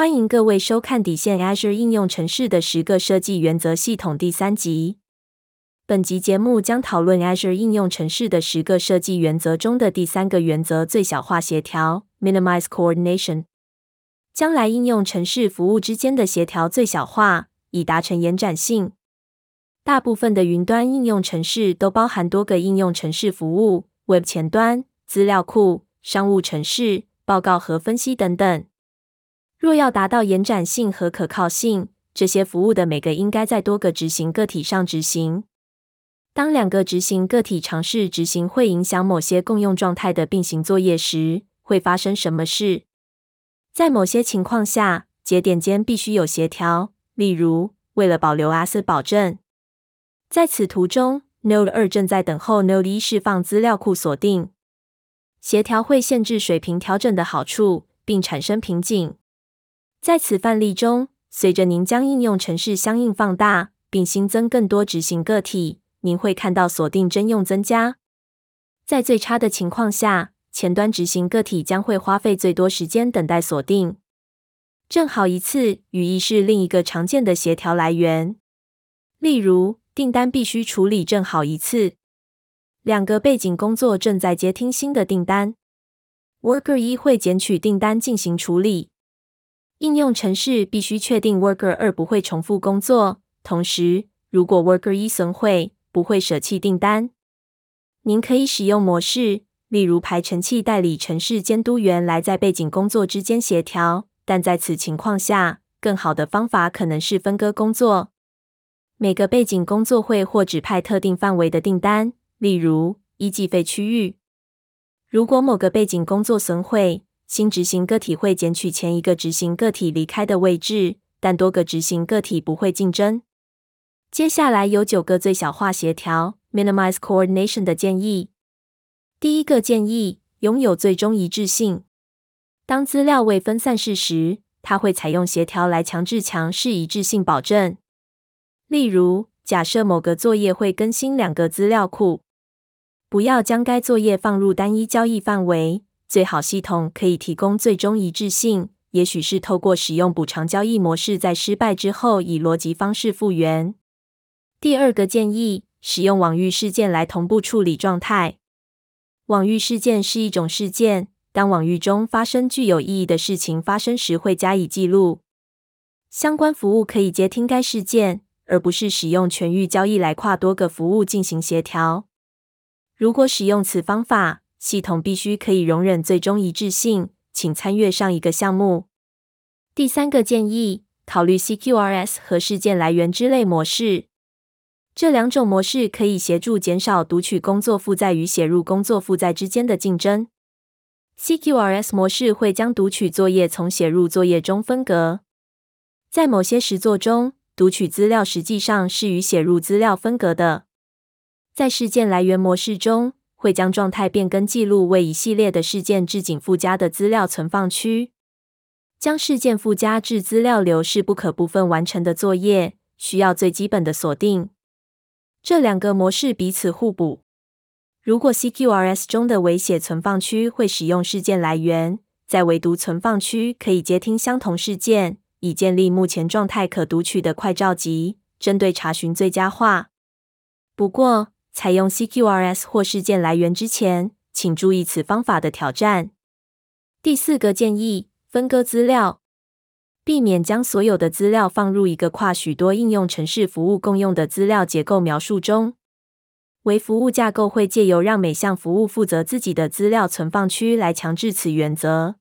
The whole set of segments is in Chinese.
欢迎各位收看《底线 Azure 应用城市的十个设计原则》系统第三集。本集节目将讨论 Azure 应用城市的十个设计原则中的第三个原则——最小化协调 （Minimize Coordination）。将来应用程式服务之间的协调最小化，以达成延展性。大部分的云端应用程式都包含多个应用程式服务 （Web 前端）、资料库、商务程式、报告和分析等等。若要达到延展性和可靠性，这些服务的每个应该在多个执行个体上执行。当两个执行个体尝试执行会影响某些共用状态的并行作业时，会发生什么事？在某些情况下，节点间必须有协调，例如为了保留阿斯保证。在此图中，Node 二正在等候 Node 一释放资料库锁定。协调会限制水平调整的好处，并产生瓶颈。在此范例中，随着您将应用程式相应放大，并新增更多执行个体，您会看到锁定征用增加。在最差的情况下，前端执行个体将会花费最多时间等待锁定。正好一次语义是另一个常见的协调来源。例如，订单必须处理正好一次。两个背景工作正在接听新的订单，Worker 一会捡取订单进行处理。应用程式必须确定 Worker 二不会重复工作，同时，如果 Worker 一损毁，不会舍弃订单。您可以使用模式，例如排程器代理程式监督员来在背景工作之间协调，但在此情况下，更好的方法可能是分割工作。每个背景工作会或指派特定范围的订单，例如一计费区域。如果某个背景工作损毁，新执行个体会捡取前一个执行个体离开的位置，但多个执行个体不会竞争。接下来有九个最小化协调 （Minimize Coordination） 的建议。第一个建议：拥有最终一致性。当资料未分散式时，它会采用协调来强制强势一致性保证。例如，假设某个作业会更新两个资料库，不要将该作业放入单一交易范围。最好系统可以提供最终一致性，也许是透过使用补偿交易模式，在失败之后以逻辑方式复原。第二个建议，使用网域事件来同步处理状态。网域事件是一种事件，当网域中发生具有意义的事情发生时，会加以记录。相关服务可以接听该事件，而不是使用全域交易来跨多个服务进行协调。如果使用此方法，系统必须可以容忍最终一致性，请参阅上一个项目。第三个建议，考虑 CQRS 和事件来源之类模式。这两种模式可以协助减少读取工作负载与写入工作负载之间的竞争。CQRS 模式会将读取作业从写入作业中分隔。在某些实作中，读取资料实际上是与写入资料分隔的。在事件来源模式中，会将状态变更记录为一系列的事件置进附加的资料存放区。将事件附加至资料流是不可部分完成的作业，需要最基本的锁定。这两个模式彼此互补。如果 CQRS 中的微写存放区会使用事件来源，在唯读存放区可以接听相同事件，以建立目前状态可读取的快召集，针对查询最佳化。不过，采用 CQRS 或事件来源之前，请注意此方法的挑战。第四个建议：分割资料，避免将所有的资料放入一个跨许多应用程式服务共用的资料结构描述中。微服务架构会借由让每项服务负责自己的资料存放区来强制此原则。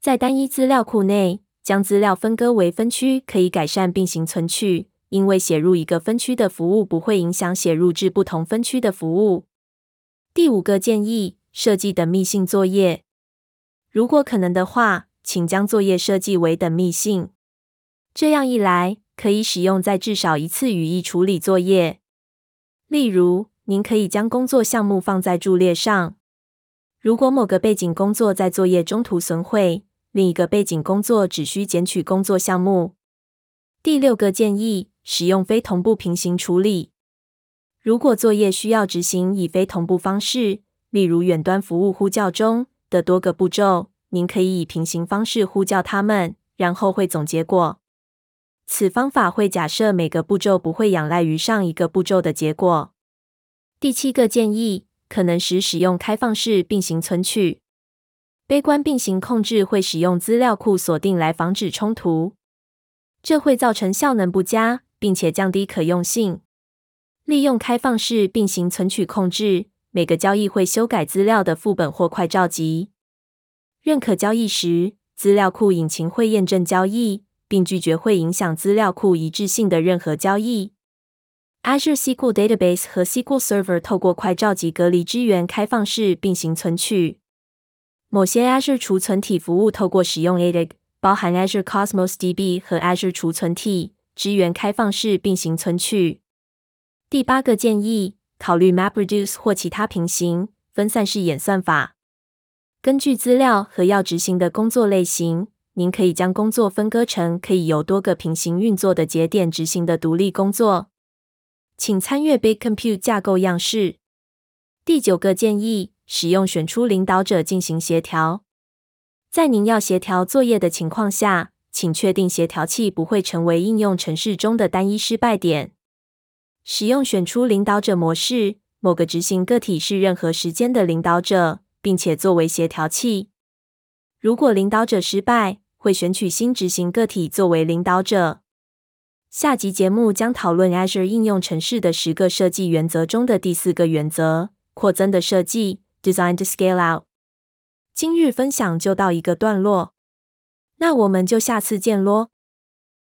在单一资料库内，将资料分割为分区可以改善并行存取。因为写入一个分区的服务不会影响写入至不同分区的服务。第五个建议：设计等密性作业。如果可能的话，请将作业设计为等密性。这样一来，可以使用在至少一次语义处理作业。例如，您可以将工作项目放在伫列上。如果某个背景工作在作业中途损毁，另一个背景工作只需捡取工作项目。第六个建议。使用非同步平行处理。如果作业需要执行以非同步方式，例如远端服务呼叫中的多个步骤，您可以以平行方式呼叫它们，然后汇总结果。此方法会假设每个步骤不会仰赖于上一个步骤的结果。第七个建议，可能时使用开放式并行存取。悲观并行控制会使用资料库锁定来防止冲突，这会造成效能不佳，并且降低可用性。利用开放式并行存取控制，每个交易会修改资料的副本或快召集。认可交易时，资料库引擎会验证交易。并拒绝会影响资料库一致性的任何交易。Azure SQL Database 和 SQL Server 透过快召集隔离支援开放式并行存取。某些 Azure 储存体服务透过使用 ADIG，包含 Azure Cosmos DB 和 Azure 储存体，支援开放式并行存取。第八个建议，考虑 MapReduce 或其他平行分散式演算法。根据资料和要执行的工作类型。您可以将工作分割成可以由多个平行运作的节点执行的独立工作。请参阅 Big Compute 架构样式。第九个建议：使用选出领导者进行协调。在您要协调作业的情况下，请确定协调器不会成为应用程式中的单一失败点。使用选出领导者模式，某个执行个体是任何时间的领导者，并且作为协调器。如果领导者失败，会选取新执行个体作为领导者。下集节目将讨论 Azure 应用程式的十个设计原则中的第四个原则：扩增的设计 （Design to Scale Out）。今日分享就到一个段落，那我们就下次见喽。